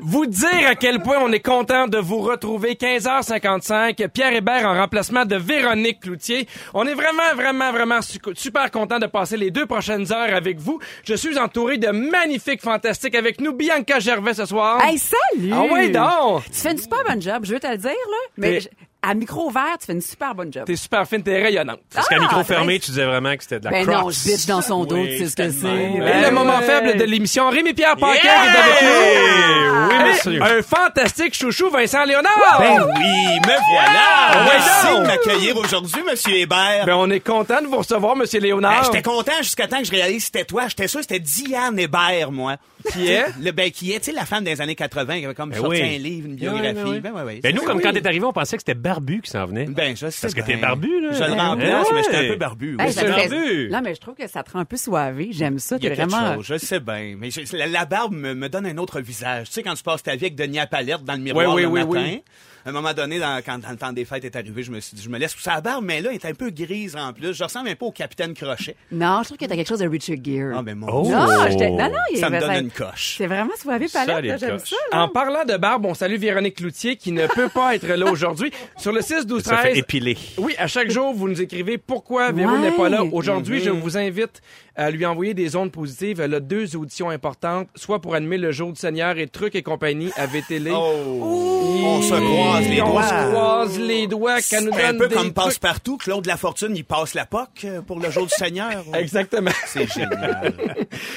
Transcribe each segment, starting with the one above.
Vous dire à quel point on est content de vous retrouver 15h55. Pierre Hébert en remplacement de Véronique Cloutier. On est vraiment, vraiment, vraiment su- super content de passer les deux prochaines heures avec vous. Je suis entouré de magnifiques, fantastiques avec nous. Bianca Gervais ce soir. Hey, salut! Ah ouais, donc! Tu fais une super bonne job, je veux te le dire, là. Mais Mais- je- à micro ouvert, tu fais une super bonne job. T'es super fine, t'es rayonnante. Parce qu'à Ah, micro fermé, tu disais vraiment que c'était de la Ben non, je bitch dans son dos, Oui, tu sais ce que c'est. Et Ben le moment faible de l'émission, Rémi-Pierre Paquet Yeah! est avec nous. Oui, monsieur. Un fantastique chouchou, Vincent Léonard. Ben oui, me voilà! Merci de m'accueillir aujourd'hui, Monsieur Hébert. Ben, on est content de vous recevoir, Monsieur Ben, Léonard. J'étais content jusqu'à temps que je réalise que c'était toi. J'étais sûr que c'était Diane Hébert, moi. Qui est? Le, ben, qui est, tu sais, la femme des années 80 qui avait comme Ben sorti oui. un livre, une biographie. Ouais, ouais, ouais. Ben, ouais, ouais. Ben, nous, comme oui. quand t'es arrivé, on pensait que c'était Barbu qui s'en venait. Ben, je sais. Parce que t'es ben. barbu, là. Je le Ben remplace, ouais. mais j'étais un peu barbu. oui. Hey, ça fait- barbu. Non, mais je trouve que ça te rend un peu soivé. J'aime ça. Il y a T'es quelque vraiment. chose, je sais bien. Mais je- la, la barbe me, me donne un autre visage. Tu sais, quand tu passes ta vie avec Denis palette dans le miroir Oui, oui, le oui, matin, oui. À un moment donné, dans- quand dans le temps des fêtes est arrivé, je me suis dit, je me laisse pousser la barbe, mais là, elle est un peu grise en plus. Je ressemble un peu au capitaine Crochet. Non, je trouve que t'as quelque chose de Richard Gere. Ah, ben mon Oh. Dieu. Non, j'étais- non, non, il Ça me donne une coche. C'est vraiment soivé palette, j'aime ça. là. En parlant de barbe, on salue Véronique Cloutier qui ne peut pas être là aujourd'hui. Sur le 6 12 Ça fait 13. épiler. Oui, à chaque jour, vous nous écrivez pourquoi Véro Ouais. n'est pas là? Aujourd'hui, Mm-hmm. je vous invite à lui envoyer des ondes positives. Elle a deux auditions importantes, soit pour animer le jour du Seigneur et Trucs et compagnie à VTL. Oh. On se croise les on doigts. se croise les doigts qu'elle nous C'est un peu des comme passe-partout. Claude Lafortune, il passe la POC euh, pour le jour du Seigneur. Exactement. C'est génial.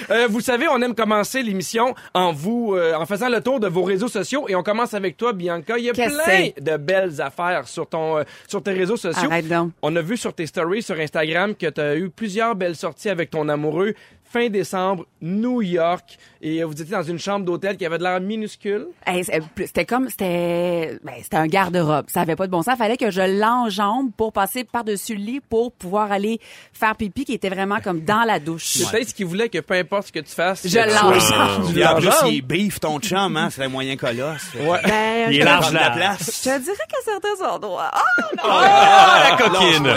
Euh, vous savez, on aime commencer l'émission en vous, euh, en faisant le tour de vos réseaux sociaux et on commence avec toi, Bianca. Il y a plein de belles affaires sur ton, euh, sur tes réseaux sociaux. Arrête donc. On a vu sur tes stories sur Instagram que tu as eu plusieurs belles sorties avec ton amoureux. Fin décembre, New York, et euh, vous étiez dans une chambre d'hôtel qui avait de l'air minuscule? Hey, c'est- C'était comme, c'était, ben, c'était un garde-robe. Ça avait pas de bon sens. Fallait que je l'enjambe pour passer par-dessus le lit pour pouvoir aller faire pipi qui était vraiment comme dans la douche. C'est peut-être ce qu'il voulait que peu importe ce que tu fasses, Je l'enjambe. Puis en plus, il beef ton chum, hein? C'est un moyen colosse. Ouais. Ben, Il est large, la place. Je te dirais qu'à certains endroits. Ah, Ah, la coquine!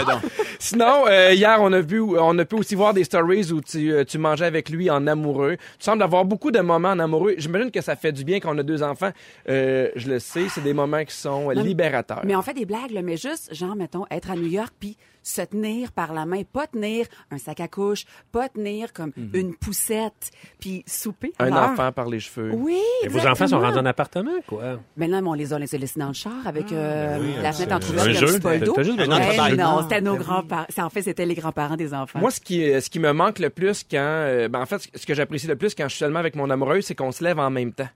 Sinon, euh, hier, on a vu, on a pu aussi voir des stories où tu, euh, tu mangeais avec lui en amoureux. Tu sembles avoir beaucoup de moments en amoureux. J'imagine que ça fait du bien quand on a deux enfants. Euh, je le sais, c'est des moments qui sont libérateurs. Mais on fait des blagues, là, mais juste, genre, mettons, être à New York, puis se tenir par la main, pas tenir un sac à couche, pas tenir comme une poussette, puis souper. Un l'heure. enfant par les cheveux. Oui, Et vos enfants sont rendus en appartement, quoi. Maintenant, mais on les a laissés dans le char avec euh, la fenêtre entrouverte, un il y a un jeu. petit bol d'eau. T'as juste Un besoin de autre Eh bail. non, c'était nos grands-parents. C'est- En fait, c'était les grands-parents des enfants. Moi, ce qui, euh, ce qui me manque le plus quand, euh, ben, en fait, ce que j'apprécie le plus quand je suis seulement avec mon amoureuse, c'est qu'on se lève en même temps.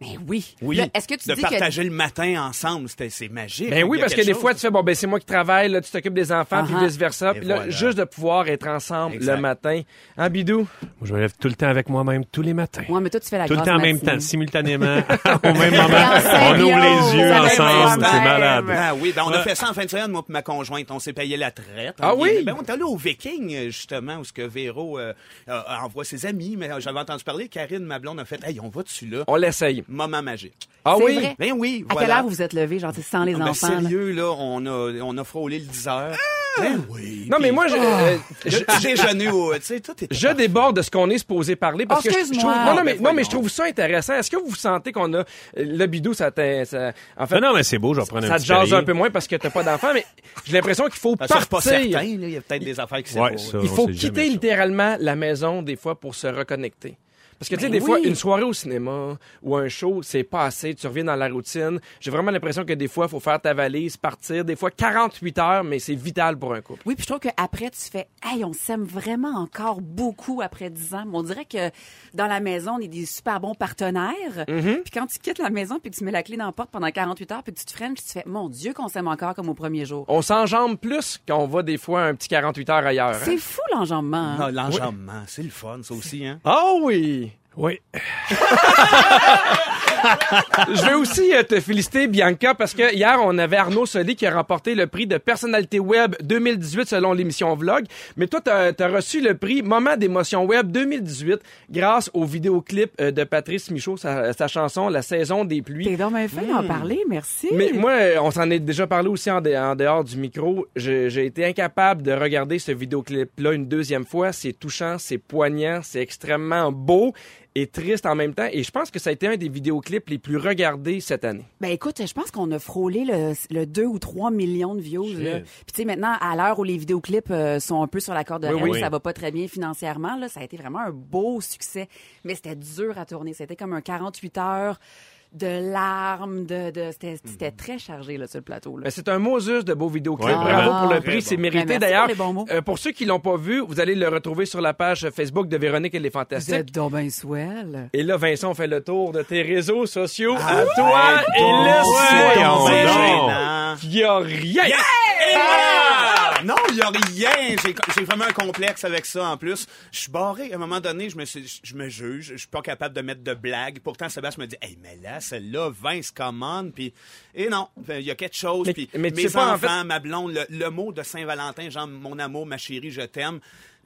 Mais oui. Oui. Est-ce que tu de dis partager le matin ensemble, c'était- c'est magique. Ben oui, parce que des chose. fois, tu fais, bon, ben, c'est moi qui travaille, là, tu t'occupes des enfants, puis vice-versa. Et Puis là, voilà. juste de pouvoir être ensemble Exact. le matin. Hein, Bidou? Moi, je me lève tout le temps avec moi-même, tous les matins. Ouais, mais toi, tu fais la Tout le temps en même temps, simultanément, au même moment. en On ouvre les yeux ensemble, c'est malade. Ah oui, ben on a fait ça en fin de semaine, moi et ma conjointe. On s'est payé la traite. Ah oui? Ben on est allé au Viking, justement, où ce que Véro euh, euh, envoie ses amis. Mais j'avais entendu parler, Karine, ma blonde, a fait « Hey, on va dessus là? On l'essaye. Moment magique. Ah oui? vrai? Ben oui, À voilà. quelle heure vous vous êtes levé, genre, sans les Ah, ben, enfants? là? sérieux, là, on a, on a frôlé le 10 heures. Ben oui. Non, mais moi, je, euh, je, J'ai déjeuné au... Tu sais, tout était je déborde de ce qu'on est supposé parler parce Oh, que je- je trouve, excuse-moi. non, non, mais, Ben, non, mais je trouve ça intéressant. Est-ce que vous sentez qu'on a, le bidou, ça, ça en fait, Ben non, mais c'est beau, je vais prendre un ça te jase un peu moins parce que t'as pas d'enfant, mais j'ai l'impression qu'il faut Ben, partir. pas certain, là. Il y a peut-être des affaires qui Ouais, ça, Il faut quitter ça. littéralement la maison des fois pour se reconnecter. Parce que, tu sais, Ben des fois, une soirée au cinéma ou un show, c'est pas assez. Tu reviens dans la routine. J'ai vraiment l'impression que des fois, il faut faire ta valise, partir. Des fois, 48 heures, mais c'est vital pour un couple. Oui, puis je trouve qu'après, tu fais, hey, on s'aime vraiment encore beaucoup après 10 ans. Mais on dirait que dans la maison, on est des super bons partenaires. Mm-hmm. Puis quand tu quittes la maison, puis que tu mets la clé dans la porte pendant 48 heures, puis que tu te freines, tu te fais, mon Dieu, qu'on s'aime encore comme au premier jour. On s'enjambe plus quand on va des fois un petit 48 heures ailleurs. hein? C'est fou l'enjambement. hein? L'enjambement, c'est le fun, ça aussi, hein? Ah oui! Oui. Je veux aussi euh, te féliciter, Bianca, parce que hier, on avait Arnaud Soli qui a remporté le prix de personnalité web 2018 selon l'émission Vlog. Mais toi, t'as as reçu le prix Moment d'émotion web 2018 grâce au vidéoclip euh, de Patrice Michaud, sa, sa chanson La saison des pluies. T'es donc bien fait d'en parler, merci. Mais moi, euh, on s'en est déjà parlé aussi en, dehors du micro. J'ai été incapable de regarder ce vidéoclip-là une deuxième fois. C'est touchant, c'est poignant, c'est extrêmement beau et triste en même temps. Et je pense que ça a été un des vidéoclips les plus regardés cette année. Ben écoute, je pense qu'on a frôlé le, le 2 ou 3 millions de views. là. Puis tu sais, maintenant, à l'heure où les vidéoclips euh, sont un peu sur la corde de Oui, oui. ça va pas très bien financièrement, là, ça a été vraiment un beau succès. Mais c'était dur à tourner. C'était comme un 48 heures de larmes, de, de c'était Mhm. c'était très chargé là, sur le plateau. Là. Ben, c'est un Moses de beaux vidéoclips. Ouais, Bravo pour le prix, bon. c'est mérité. Ben, merci D'ailleurs, pour les bons mots. euh, pour ceux qui l'ont pas vu, vous allez le retrouver sur la page Facebook de Véronique et les Vous Fantastiques. êtes donc bien swell. Et là, Vincent, on fait le tour de tes réseaux sociaux à toi et le. Il y a rien. Ah! Non, il y a rien. J'ai vraiment un complexe avec ça en plus. Je suis barré. À un moment donné, je me, suis- je me juge. Je suis pas capable de mettre de blagues. Pourtant, Sébastien me dit, hey, mais là, celle-là, Vince commande. Puis, et non, il y a quelque chose. Mais- Puis, mais mes sais pas, en enfants, ma blonde, le, le mot de Saint-Valentin, genre mon amour, ma chérie, je t'aime.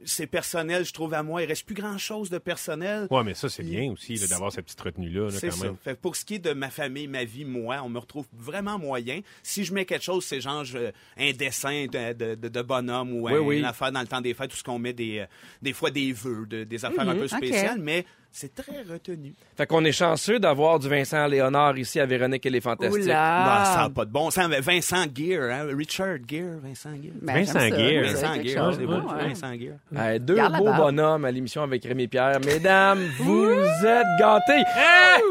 C'est personnel, je trouve à moi. Il reste plus grand chose de personnel. Ouais, mais ça, c'est bien aussi là, d'avoir cette petite retenue-là, là, C'est quand ça. même. Fait que pour ce qui est de ma famille, ma vie, moi, on me retrouve vraiment moyen. Si je mets quelque chose, c'est genre je- un dessin de, de, de- de bonhomme ou Oui, un- oui. une affaire dans le temps des fêtes, tout ce qu'on met des, euh, des fois des vœux, de- des affaires un peu ok. spéciales, mais c'est très retenu. Fait qu'on est chanceux d'avoir du Vincent Léonard ici à Véronique et les Fantastiques. Oula. Bah, ça n'a pas de bon sens. Vincent Gear, hein? Richard Gear, Vincent Gear. Ben, Vincent avez Vincent Gear, chose. c'est beau. Ouais. Vincent Gear. Hey, deux Garde beaux bonhommes à l'émission avec Rémi Pierre. Mesdames, vous êtes gâtés.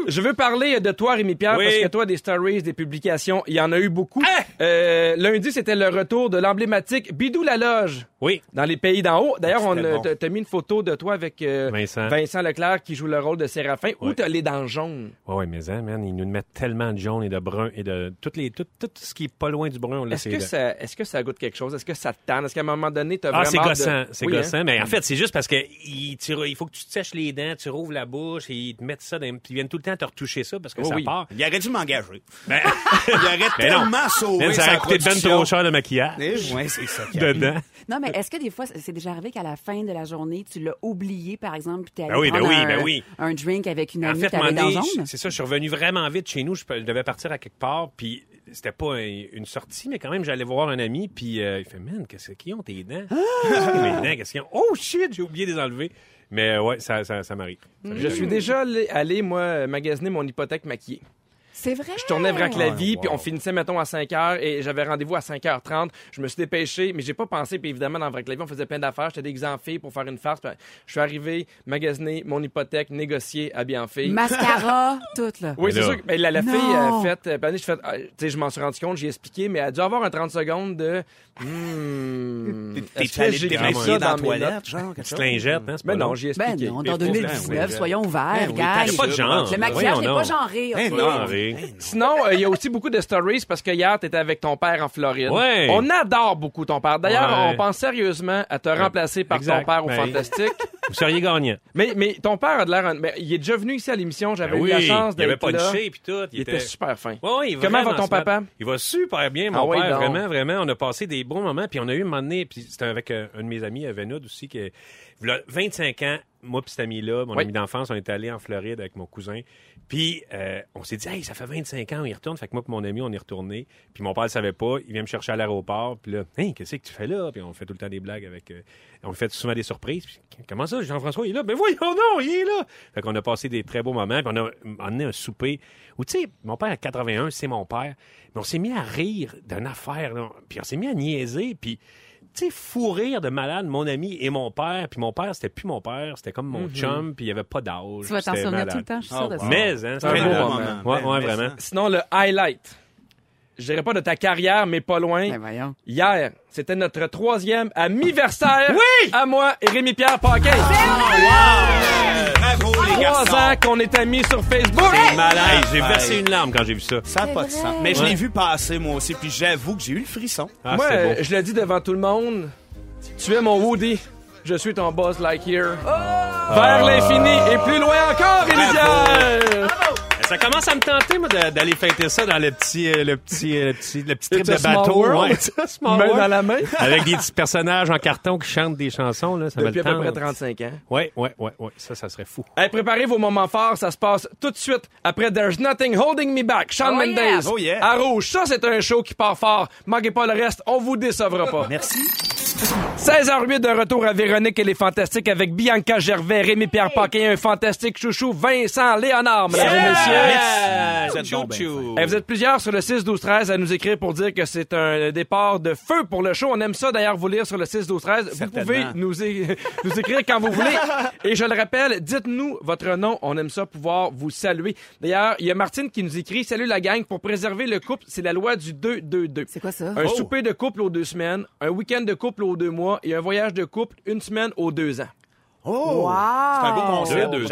Je veux parler de toi, Rémi Pierre, Oui. parce que toi, des stories, des publications, il y en a eu beaucoup. Euh, lundi, c'était le retour de l'emblématique Bidou la Loge Oui. dans les pays d'en haut. D'ailleurs, on bon. t'a- mis une photo de toi avec euh, Vincent. Leclerc qui joue le rôle de Séraphin. Ouais. t'as les dents jaunes? Ouais, ouais, mais hein, man, ils nous mettent tellement de jaune et de brun et de toutes les, tout, tout ce qui est pas loin du brun, on Est-ce que, ça, est-ce que ça goûte quelque chose? Est-ce que ça te tente? Est-ce qu'à un moment donné, t'as Ah, vraiment... c'est hâte de- gossant, c'est Oui, hein? gossant. Mais en fait, c'est juste parce que il, tu- il faut que tu te sèches les dents, tu rouvres la bouche et ils te mettent ça, dans, puis ils viennent tout le temps te retoucher ça parce que Oh ça oui. part. Il aurait dû m'engager. Ben, Il aurait non. tellement sauvé man, ça aurait coûté ben trop cher de maquillage Eh, ouais, c'est ça. qui dedans. Non, mais est-ce que des fois, c'est déjà arrivé qu'à la fin de la journée, tu l'as oublié, par exemple, puis t'es allé Ben oui, ben oui, un, ben oui. un drink avec une En amie fait, dans jaune? c'est ça, je suis revenu vraiment vite chez nous. Je, devais partir à quelque part, puis c'était pas un- une sortie, mais quand même, j'allais voir un ami, puis euh, il fait, man, qu'est-ce qu'ils ont tes dents? Mes dents, qu'est-ce qu'ils ont? Oh shit, j'ai oublié de les enlever. Mais ouais, ça, ça, ça m'arrive. Je suis déjà allé, allé, moi, magasiner mon hypothèque maquillée. C'est vrai? Je tournais vers la vie, puis on finissait, mettons, à 5 h et j'avais rendez-vous à 5h30. Je me suis dépêché, mais j'ai pas pensé, puis évidemment, dans Vrac la vie, on faisait plein d'affaires. J'étais déguisé en fille pour faire une farce. puis je suis arrivé, magasiner mon hypothèque, négocier, habillé en fille. Mascara, tout, là. Oui, Mais c'est sûr. que ben, la, fille a fait. Euh, puis, je fait, ah, tu sais, je m'en suis rendu compte, j'ai expliqué, mais elle a dû avoir un 30 secondes de. Hmm, T'es est-ce allé dans notes? toilette, genre, quelque chose? lingette, hein, c'est pas Ben non, j'ai Ben expliqué. non, Les dans pauvres, 2019, oui. soyons ouverts, Ben oui, gars. pas de genre. Le maquillage n'est Voyons pas genré. Sinon, euh, il y a aussi beaucoup de stories parce que hier, tu étais avec ton père en Floride. Ouais. On adore beaucoup ton père. D'ailleurs, Ouais. on pense sérieusement à te remplacer par Exact. ton père au Ben, Fantastique. Vous seriez gagnant. mais, mais ton père a de l'air... ben, il est déjà venu ici à l'émission. J'avais Ben eu la chance il avait d'être de là. shape et tout. Il était super fin. Ouais, il Comment va ton papa? Il va super bien, mon Ah père. donc. Vraiment, vraiment. On a passé des bons moments. Puis on a eu un moment donné, puis c'était avec euh, un de mes amis, euh, Venoud aussi, qui il a 25 ans, moi puis cet ami-là, mon Oui. ami d'enfance, on est allé en Floride avec mon cousin. Puis euh, on s'est dit, hey, ça fait 25 ans, y retourne. Fait que moi et mon ami, on est retourné. Puis mon père ne savait pas. Il vient me chercher à l'aéroport. Puis là, hey, qu'est-ce que tu fais là? Puis on fait tout le temps des blagues avec. euh, on fait souvent des surprises. Comment ça, Jean-François, il est là? Ben voyons non, il est là! Fait qu'on a passé des très beaux moments. Puis on a emmené un souper où, tu sais, mon père a 81, c'est mon père. Mais on s'est mis à rire d'une affaire, là. Puis on s'est mis à niaiser. Puis tu sais, fou rire de malade, mon ami et mon père. Puis mon père, c'était plus mon père, c'était comme mon chum, puis il avait pas d'âge. Tu vas t'en souvenir malade. tout le temps, je suis Oh, sûre de ça. Mais, hein, C'est un beau moment. Ouais, ouais, mais vraiment. ça- Sinon, le highlight. Je dirais pas de ta carrière, mais pas loin. Ben voyons. Hier, c'était notre troisième anniversaire. Oui! À moi et Rémi-Pierre Paquin. Bravo, les Trois garçons. ans qu'on est amis sur Facebook. Malade. Hey, j'ai versé une larme quand j'ai vu ça. Ça n'a pas de sens. Mais je l'ai vu passer, moi aussi, puis j'avoue que j'ai eu le frisson. Ah, Moi, beau. euh, je le dis devant tout le monde. Tu es mon Woody. Je suis ton boss Lightyear. Vers l'infini et plus loin encore, Rémi-Pierre. Ça commence à me tenter, moi, d'aller fêter ça dans le petit, euh, le petit, euh, le petit, le petit trip It's a de bateau. world. Ouais, Main world. dans la main. Avec des petits personnages en carton qui chantent des chansons, là. Ça Depuis à peu le près tente. 35 ans. Ouais, ouais, ouais, ouais. Ça, ça serait fou. Hey, préparez vos moments forts, ça se passe tout de suite après There's Nothing Holding Me Back, Shawn Oh Mendes, yeah! Oh yeah! à Rouge. Ça, c'est un show qui part fort. Manquez pas le reste, on vous décevra pas. Merci. 16h08 de retour à Véronique et les Fantastiques avec Bianca Gervais, Rémi-Pierre Paquin, un fantastique chouchou, Vincent Léonard, mesdames et messieurs. Vous êtes. Eh, vous êtes plusieurs sur le 6 12 13 à nous écrire pour dire que c'est un départ de feu pour le show. On aime ça d'ailleurs vous lire sur le 6 12 13. Vous pouvez nous, é- nous écrire quand vous voulez. Et je le rappelle, dites-nous votre nom. On aime ça pouvoir vous saluer. D'ailleurs, il y a Martine qui nous écrit "Salut la gang, pour préserver le couple, c'est la loi du 2 2 2." C'est quoi ça? Un souper de couple aux deux semaines, un week-end de couple aux deux mois et un voyage de couple une semaine aux deux ans. Oh! Wow! C'est un beau concept. Deux.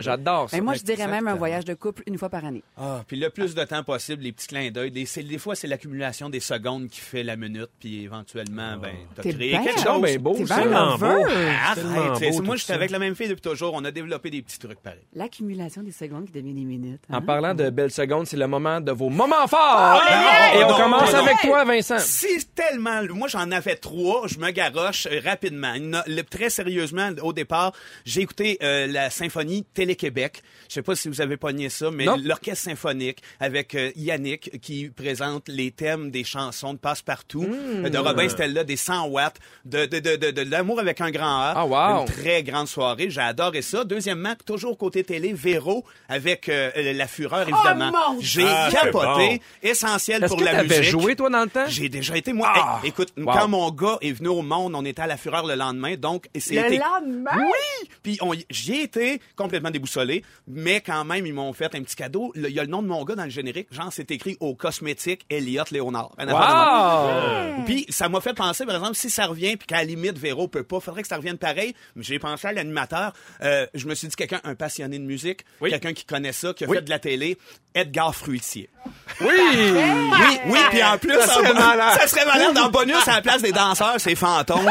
J'adore ça. Ben moi, je dirais même un voyage de couple une fois par année. Ah, puis le plus de temps possible, les petits clins d'œil. Des, c'est- des fois, c'est l'accumulation des secondes qui fait la minute, puis éventuellement, ben, t'as T'es créé bien- quelque chose. ben beau, bien tellement beau. Arrête, c'est- beau, moi, j'étais ça. avec la même fille depuis toujours. On a développé des petits trucs pareils. L'accumulation des secondes qui devient des minutes. hein? En parlant de belles secondes, c'est le moment de vos moments forts. mais Et on non, commence non, non. avec toi, Vincent. C'est tellement. Moi, j'en avais trois. Je me garoche euh, rapidement. Très sérieusement, au départ, j'ai écouté euh, la symphonie Télé-Québec. Je sais pas si vous avez pogné ça, mais l'orchestre symphonique avec euh, Yannick qui présente les thèmes des chansons de Passe-Partout, euh, de Robin Stella, des 100 watts, de, de, de, de, de l'amour avec un grand A. Ah, wow. Une très grande soirée. J'ai adoré ça. Deuxièmement, toujours côté télé, Véro avec euh, la fureur, évidemment. mon J'ai Ah, capoté. Essentiel Est-ce pour que la musique. joué, toi, dans le temps? J'ai déjà été, moi. Ah! hey, écoute, Wow. quand mon gars est venu au monde, on était à la fureur le lendemain, donc Le c'était. Oui! Puis j'y été complètement déboussolé, mais quand même, ils m'ont fait un petit cadeau. Il y a le nom de mon gars dans le générique. Genre, c'est écrit au cosmétique Elliot Léonard. Wow! Puis ça m'a fait penser, par exemple, si ça revient, puis qu'à la limite, Véro peut pas, faudrait que ça revienne pareil. J'ai pensé à l'animateur. Euh, je me suis dit, quelqu'un, un passionné de musique, Oui. quelqu'un qui connaît ça, qui a Oui. fait de la télé, Edgar Fruitier. Oui! Oui, oui, puis en plus, ça serait malade. Ça serait malade. En bonus, à la place des danseurs, c'est fantômes.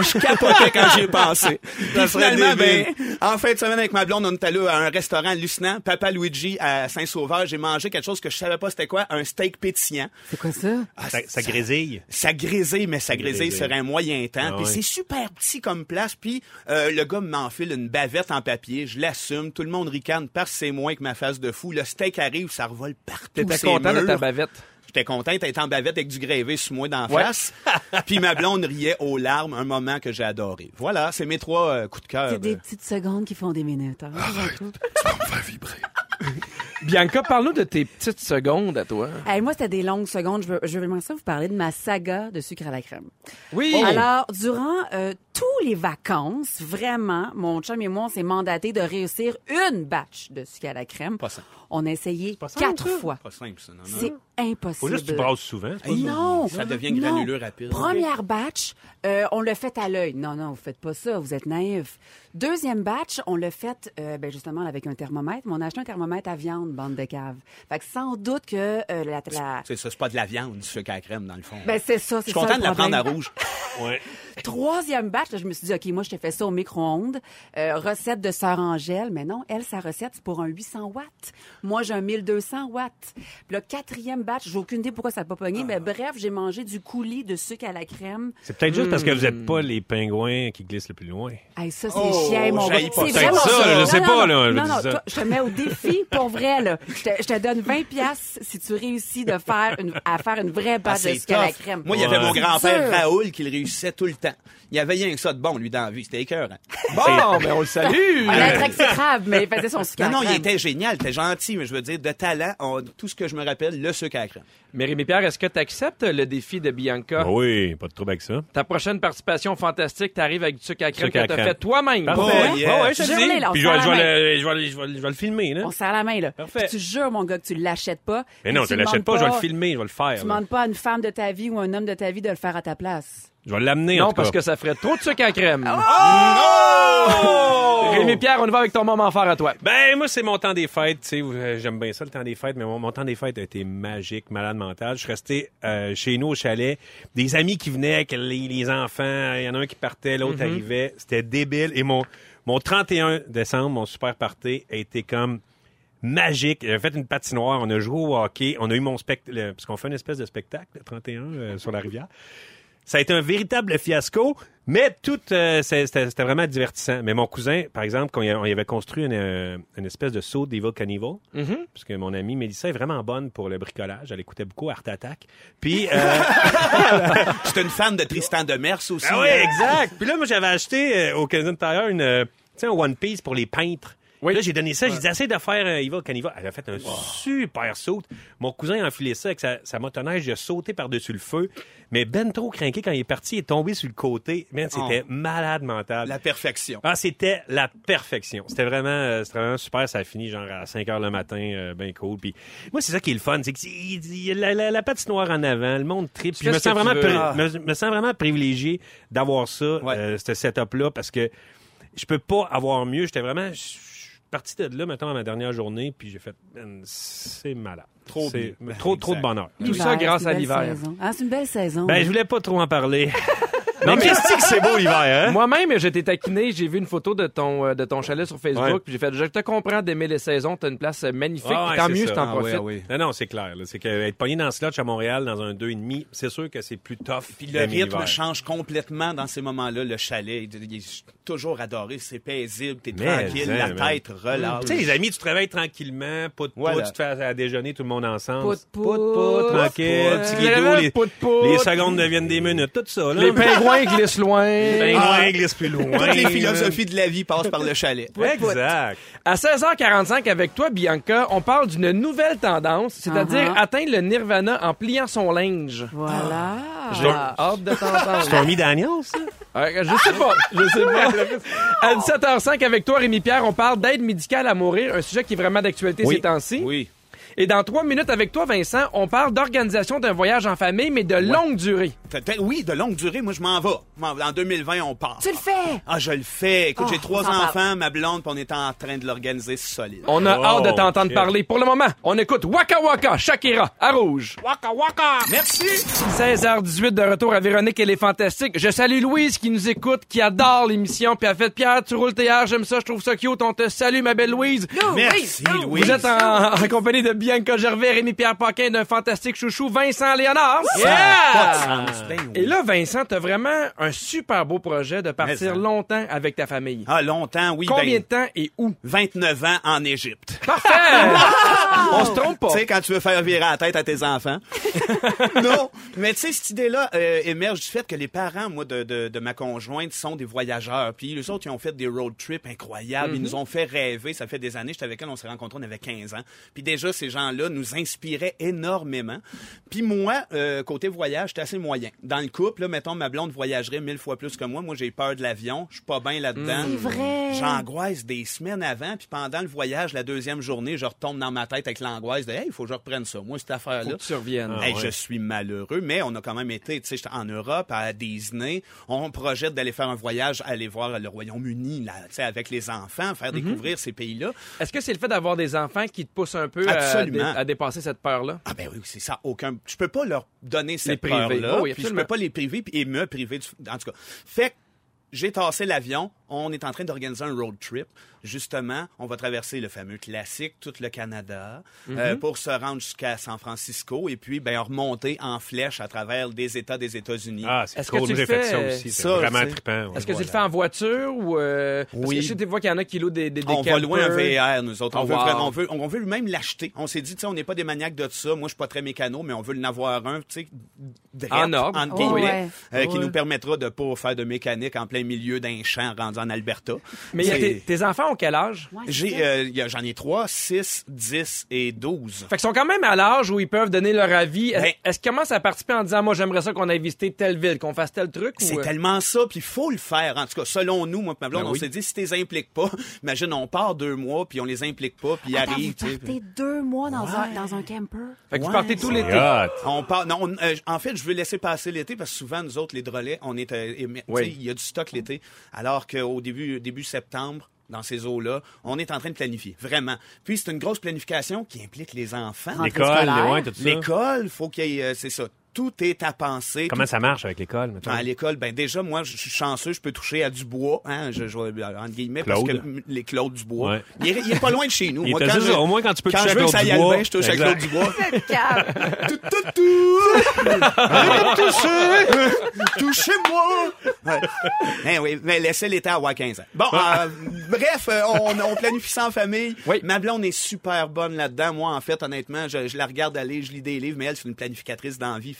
Je capotais quand j'y ai pensé. Puis finalement, ben, en fin de semaine avec ma blonde, on est allé à un restaurant hallucinant, Papa Luigi à Saint-Sauveur. J'ai mangé quelque chose que je savais pas c'était quoi, un steak pétillant. C'est quoi ça? Ah, Ça, ça grésille? ça grésille, mais ça grésille grésille. sur un moyen temps. Ah puis c'est super petit comme place. Puis euh, le gars m'enfile une bavette en papier. Je l'assume. Tout le monde ricane parce que c'est moins que ma face de fou. Le steak arrive, ça revole partout. T'étais content de ta bavette? J'étais content d'être en bavette avec du grévé sur moi d'en Ouais. face. Puis ma blonde riait aux larmes, un moment que j'ai adoré. Voilà, c'est mes trois euh, coups de cœur. C'est des euh. petites secondes qui font des minutes. hein? Bianca, parle-nous de tes petites secondes à toi. Hey, moi, c'était des longues secondes. Je veux, je veux vraiment ça vous parler de ma saga de sucre à la crème. Oui! Alors, durant euh, tous les vacances, vraiment, mon chum et moi, on s'est mandaté de réussir une batch de sucre à la crème. Pas simple. On a essayé simple, quatre ça. fois. Pas simple, ça. Non, non. C'est impossible. Faut juste que tu brasses souvent. pas? Non, Ça devient non. granuleux rapide. Première batch, euh, on le fait à l'œil. Non, non, vous faites pas ça, vous êtes naïf. Deuxième batch, on le fait euh, ben justement avec un thermomètre. Mais on a acheté un thermomètre à viande, bande de cave. Fait que sans doute que euh, la, la- C'est ça, c'est pas de la viande, du sucre à la crème, dans le fond. ben c'est ça, je c'est suis ça content de la prendre à rouge. Ouais. Troisième batch, là, je me suis dit, OK, moi, je te fais ça au micro-ondes. Euh, recette de Sœur Angèle. Mais non, elle, sa recette, c'est pour un 800 watts. Moi, j'ai un 1200 watts. Puis le quatrième batch, j'ai aucune idée pourquoi ça n'a pas pogné. Mais bref, j'ai mangé du coulis de sucre à la crème. C'est peut-être juste parce que vous Hmm. n'êtes pas les pingouins qui glissent le plus loin. Hey, ça, c'est Oh, chien, mon gars. C'est ça. vraiment Ça, ça. je sais Non, pas, non, là, je Non, non, toi, je te mets au défi pour vrai, là, je te, je te donne 20 pièces si tu réussis de faire une, à faire une vraie Ah, bâche de sucre à la crème. Moi, il y avait mon grand-père. Raoul qui le réussissait tout le temps. Il y avait rien que ça de bon, lui, dans la vie. C'était écœurant. Bon, mais on le salue. Mais il faisait son sucre à Non, non, il était génial, il était gentil, mais je veux dire, de talent, on- tout ce que je me rappelle, le sucre à la crème. Rémi Pierre, est-ce que tu acceptes le défi de Bianca? Ah oui, pas de trouble avec ça. Ta prochaine participation fantastique, t'arrives avec du sucre à crème Sucre à que t'as crème. fait toi-même. Parfait. Oh, yeah. Ouais, ouais, je te le Jure-les, dis. là, on Puis se je vais, serre je, vais la le, je, vais, le- je, vais, le- je vais le filmer, là. On se serre la main, là. Parfait. Tu jures, mon gars, que tu l'achètes pas. Mais Et non, tu je te l'achète demandes pas, je vais le filmer, je vais le faire. Tu là. demandes pas à une femme de ta vie ou un homme de ta vie de le faire à ta place. Je vais l'amener, en Non, tout parce cas. que ça ferait trop de sucre à crème. Oh! Rémi Pierre, on y va avec ton moment fort à toi. Ben, moi, c'est mon temps des fêtes. Tu sais, euh, j'aime bien ça, le temps des fêtes, mais mon, mon temps des fêtes a été magique, malade mental. Je suis resté euh, chez nous au chalet. Des amis qui venaient avec les, les enfants. Il y en a un qui partait, l'autre arrivait. C'était débile. Et mon, mon 31 décembre, mon super party, a été comme magique. J'ai fait une patinoire, on a joué au hockey, on a eu mon spectacle, parce qu'on fait une espèce de spectacle, le 31, euh, sur la rivière. Ça a été un véritable fiasco, mais tout, euh, c'était c'était vraiment divertissant. Mais mon cousin, par exemple, quand on y avait construit une, euh, une espèce de saut d'Evil Cannibal, parce que mon amie Mélissa est vraiment bonne pour le bricolage. Elle écoutait beaucoup Art Attack. Puis, euh, J'étais une fan de Tristan Demers aussi. ah oui, hein? exact. Puis là, moi, j'avais acheté euh, au Canadian Tire une, euh, tu sais, un One Piece pour les peintres. Là, j'ai donné ça, j'ai dit, essaye de faire Evil Cannibal. Elle a fait un super saut. Mon cousin a enfilé ça avec sa, sa motoneige, il a sauté par-dessus le feu. Mais ben trop craqué quand il est parti, il est tombé sur le côté. Man, c'était malade mental. La perfection. Ah, c'était la perfection. C'était vraiment, euh, c'était vraiment super. Ça a fini genre à 5 heures le matin, euh, ben cool. Puis moi, c'est ça qui est le fun, c'est que il la, la, la patinoire en avant, le monde trip. Je me sens vraiment, Ah. me, me sens vraiment privilégié d'avoir ça, Ouais. euh, ce setup-là, parce que je peux pas avoir mieux. J'étais vraiment, parti de là, maintenant, à ma dernière journée, puis j'ai fait, Man, c'est malade. Trop bien. Trop, Ben, trop de bonheur. Tout ça grâce à l'hiver. Ah, c'est une belle saison. Ben, je voulais pas trop en parler. mais qu'est-ce que c'est beau l'hiver, hein? Moi-même, j'étais taquiné, j'ai vu une photo de ton, euh, de ton chalet sur Facebook, Ouais. puis j'ai fait, je te comprends d'aimer les saisons, t'as une place euh, magnifique, Ah ouais, tant c'est mieux ça. si t'en Ah ah oui. Non, non, c'est clair. là. C'est qu'être pogné dans ce lodge à Montréal, dans un 2,5, c'est sûr que c'est plus tough. Puis le rythme change complètement dans ces moments-là. Le chalet, il il est toujours adoré. C'est paisible, t'es Mais, tranquille, hein, la man. tête relâche. Tu sais, les amis, tu travailles tranquillement, pout pout, Voilà. tu te fais à, à déjeuner tout le monde ensemble. Pout, pout. pout, tranquille, Pout, petit pout. guido, les, Pout, pout. les secondes deviennent des minutes, tout ça, là. Les pingouins loin. Les pingouins Ah. glissent plus loin. Toutes les philosophies de la vie passent par le chalet. Exact. À 16h45 avec toi, Bianca, on parle d'une nouvelle tendance, c'est-à-dire Uh-huh. atteindre le nirvana en pliant son linge. Voilà. J'ai hâte de t'entendre. Stormy Daniels, ça? Euh, je sais pas, je sais pas. À 17h05 avec toi, Rémi Pierre, on parle d'aide médicale à mourir, un sujet qui est vraiment d'actualité Oui. ces temps-ci. Oui. Et dans trois minutes avec toi, Vincent, on parle d'organisation d'un voyage en famille, mais de longue durée. Oui, de longue durée, moi je m'en vais. En 2020, on part. Tu le fais? Ah, je le fais. Écoute, Oh, j'ai trois on s'en parle. enfants, ma blonde, puis on est en train de l'organiser solide. On a Oh, hâte de t'entendre shit. parler. Pour le moment, on écoute Waka Waka, Shakira, à rouge. Merci! 16h18 de retour à Véronique, elle est fantastique. Je salue Louise qui nous écoute, qui adore l'émission, puis elle fait Pierre, tu roules théâtre, j'aime ça, je trouve ça cute, on te salue ma belle Louise. Merci, Louis. Vous êtes en, en compagnie de Bianca Gervais, Rémi-Pierre Paquin, d'un fantastique chouchou, Vincent Léonard. Ah, ben oui. Et là, Vincent, t'as vraiment un super beau projet de partir longtemps avec ta famille. Ah, longtemps, oui. Combien ben, de temps et où? 29 ans en Égypte. Parfait! On se trompe pas. Tu sais, quand tu veux faire virer la tête à tes enfants. non, mais tu sais, cette idée-là euh, émerge du fait que les parents, moi, de, de, de ma conjointe, sont des voyageurs. Puis les autres, ils ont fait des road trips incroyables. Ils nous ont fait rêver. Ça fait des années, j'étais avec elle, on s'est rencontrés, on avait 15 ans. Puis déjà, ces gens-là nous inspiraient énormément. Puis moi, euh, côté voyage, j'étais assez moyen. Dans le couple, là, mettons, ma blonde voyagerait mille fois plus que moi. Moi, j'ai peur de l'avion. Je suis pas bien là-dedans. C'est vrai. J'angoisse des semaines avant, puis pendant le voyage, la deuxième journée, je retombe dans ma tête avec l'angoisse de Hey, il faut que je reprenne ça. Moi, cette affaire-là. Tu reviennes. Ah, Hey, ouais. Je suis malheureux, mais on a quand même été, tu sais, j'étais en Europe, à Disney. On projette d'aller faire un voyage, aller voir le Royaume-Uni, là, tu sais, avec les enfants, faire Mhm. découvrir ces pays-là. Est-ce que c'est le fait d'avoir des enfants qui te pousse un peu à, Absolument. dé- à dépasser cette peur-là? Ah ben oui, c'est ça. Aucun. Je peux pas leur donner cette peur-là. Oh oui, je peux pas les priver et me priver. Du... En tout cas, fait que j'ai tassé l'avion. On est en train d'organiser un road trip. Justement, on va traverser le fameux classique, tout le Canada, Mhm. euh, pour se rendre jusqu'à San Francisco et puis ben, remonter en flèche à travers des États des États-Unis. Ah, c'est Est-ce que cool. tu fait fais, ça aussi. C'est ça, vraiment c'est- trippant. ouais. Est-ce que tu le fais en voiture ou euh, parce Oui. que je sais des fois qu'il y en a qui louent des des, des on va loin en campers. VR, nous autres. On, Oh, veut, wow. vraiment- on, veut, on veut même l'acheter. On s'est dit, tu sais, on n'est pas des maniaques de ça. Moi, je suis pas très mécano, mais on veut en avoir un, tu sais, drette, En ordre. entre Oh, ouais. euh, qui Ouais. nous permettra de pas faire de mécanique en plein milieu d'un champ rendu en Alberta. Mais tes, tes enfants ont quel âge? Ouais, J'ai, euh, j'en ai trois, 6, 10 et 12. Fait qu'ils sont quand même à l'âge où ils peuvent donner leur avis. Ben- Est-ce qu'ils commencent à participer en disant, moi, j'aimerais ça qu'on aille visiter telle ville, qu'on fasse tel truc? C'est ou, euh, tellement ça, puis il faut le faire. En tout cas, selon nous, moi ma blonde, Ben on oui. s'est dit, si tu les impliques pas, imagine, on part deux mois, puis on les implique pas, puis ils Attends, arrivent. vous partez deux mois dans, un, dans un camper? Fait que vous Ouais, partez tout l'été. On part, non, on- euh, en fait, je veux laisser passer l'été parce que souvent, nous autres, les drolets, on est, euh, Oui. il y a du stock l'été. Alors qu'au début, début septembre, dans ces eaux-là, on est en train de planifier, vraiment. Puis c'est une grosse planification qui implique les enfants. L'école. L'école, faut qu'il y ait, euh, c'est ça. Tout est à penser. Comment Tout- ça marche avec l'école, mettons? à l'école, ben déjà, moi, je suis chanceux, je peux toucher à du bois, hein, je, je vais, entre guillemets, parce que Claude. les Claudes du bois. Ouais. Il, est, il est pas loin de chez nous. Il Moi, t'a quand dit je- ça, au moins quand tu peux quand toucher je à veux que Claude ça y aille Dubois. bien, je touche à Exact. Claude Dubois. Tout, tout, tout. Touchez! Touchez-moi! Ouais. Oui, mais laissez l'été à avoir 15 ans. Bon, euh, bref, euh, on, on planifie ça en famille. Oui. Ma blonde est super bonne là-dedans. Moi, en fait, honnêtement, je, je la regarde aller, je lis des livres, mais elle, c'est une planificatrice d'envie,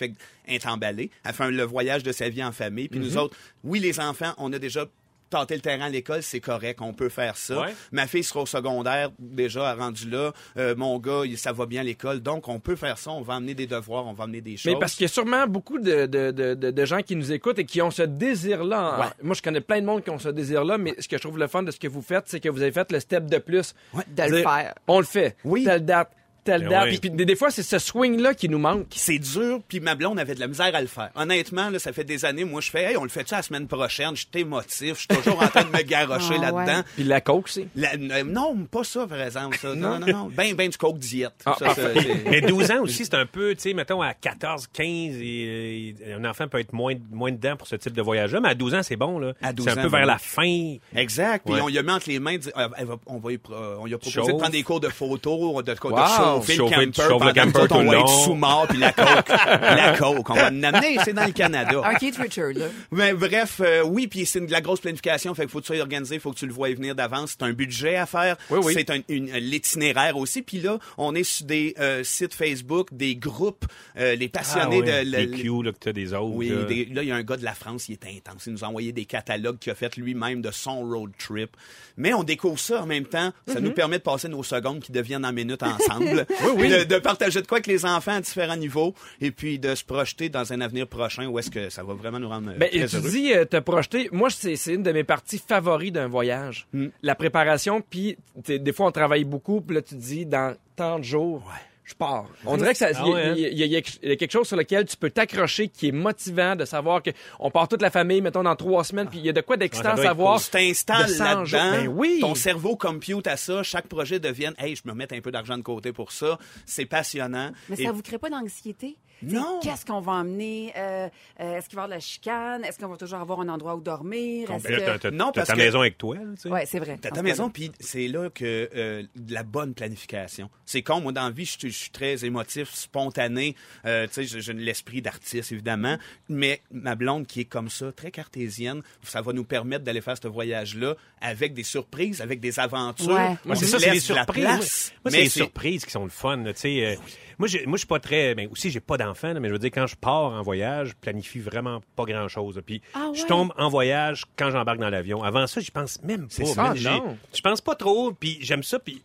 fait emballée. Elle fait un- le voyage de sa vie en famille. Puis Mhm. nous autres, oui, les enfants, on a déjà tâté le terrain à l'école, c'est correct, on peut faire ça. Ouais. Ma fille sera au secondaire, déjà, elle rendu là. Euh, mon gars, il- ça va bien à l'école. Donc, on peut faire ça. On va amener des devoirs, on va amener des choses. Mais parce qu'il y a sûrement beaucoup de, de, de, gens qui nous écoutent et qui ont ce désir-là. Ouais. Moi, je connais plein de monde qui ont ce désir-là, mais ce que je trouve le fun de ce que vous faites, c'est que vous avez fait le step de plus. De le faire. On le fait. Oui. Telle date, telle Ben date. oui. Puis des, des fois, c'est ce swing-là qui nous manque. c'est dur, puis ma blonde avait de la misère à le faire. Honnêtement, là, ça fait des années, moi, je fais, hey, on le fait ça la semaine prochaine? Je suis émotif, je suis toujours en train de me garrocher Ah, là-dedans. ouais. Puis la coke, c'est. La- euh, non, pas ça, par exemple. Ça. Non, non, non. Ben, ben du coke diète. Ah, Ça, ça, c'est- Mais 12 ans aussi, c'est un peu, tu sais, mettons à 14, 15, et, et un enfant peut être moins, moins dedans pour ce type de voyage-là, mais à 12 ans, c'est bon, là. À 12 C'est un peu vers ben la fin. Exact. Puis Ouais. on lui a mis entre les mains, dit, ah, elle va- on, va y pro- on lui a proposé Chauffe. de prendre des cours de photo, de, de, de Wow. Chauffer, Chauffer- le camper. le tout on va être sous-mort, puis la coke. la coke, on va l'amener, c'est dans le Canada. Un Keith Richard, là. Mais bref, euh, oui, puis c'est une- de la grosse planification, fait qu'il faut que tu sois organisé, faut que tu le vois venir d'avance. C'est un budget à faire. Oui, oui. C'est un, une- l'itinéraire aussi. Puis là, on est sur des euh, sites Facebook, des groupes, euh, les passionnés Ah ouais, de... les le- Q, là, que t'as des autres. oui, là. des- là, il y a un gars de la France, il est intense. Il nous a envoyé des catalogues qu'il a fait lui-même de son road trip. Mais on découvre ça en même temps. Ça nous permet de passer nos secondes qui deviennent en minutes ensemble. De, de partager de quoi avec les enfants à différents niveaux et puis de se projeter dans un avenir prochain où est-ce que ça va vraiment nous rendre euh, Ben, très tu heureux. dis euh, te projeter. Moi, c'est c'est une de mes parties favoris d'un voyage. Hmm. La préparation, puis des fois, on travaille beaucoup, puis là, tu te dis, dans tant de jours, je pars. On dirait que ça, il Ah y a- ouais, y, y y quelque chose sur lequel tu peux t'accrocher qui est motivant de savoir que on part toute la famille, mettons, dans trois semaines, puis il y a de quoi d'excitant Ouais, à savoir. Tu t'installes de 100 jours. là-dedans. Ben oui. Ton cerveau compute à ça. Chaque projet devienne, hey, je me mets un peu d'argent de côté pour ça. C'est passionnant. Mais Et- ça vous crée pas d'anxiété? Non. Qu'est-ce qu'on va emmener? Euh, euh, Est-ce qu'il va y avoir de la chicane? Est-ce qu'on va toujours avoir un endroit où dormir? Est-ce que... t'as- Non, t'as parce ta que- maison avec toi, là, tu sais. Ouais, c'est vrai. T'as ta maison, puis c'est là que euh, de la bonne planification. C'est con, moi, dans la vie, je suis- très émotif, spontané. Euh, tu sais, j'ai- l'esprit d'artiste, évidemment. Mais ma blonde, qui est comme ça, très cartésienne, ça va nous permettre d'aller faire ce voyage-là avec des surprises, avec des aventures. Ouais. Moi, c'est ça, c'est les surprises. place. Moi, c'est Mais les surprises qui sont le fun. là, tu sais. euh, moi, je suis pas très. Ben, aussi, j'ai pas d'enfant, là, mais je veux dire, quand je pars en voyage, je planifie vraiment pas grand-chose. Puis, Ah je tombe en voyage quand j'embarque dans l'avion. Avant ça, j'y pense même pas. ça. Ah, non. Je pense pas trop. Puis, j'aime ça. Puis,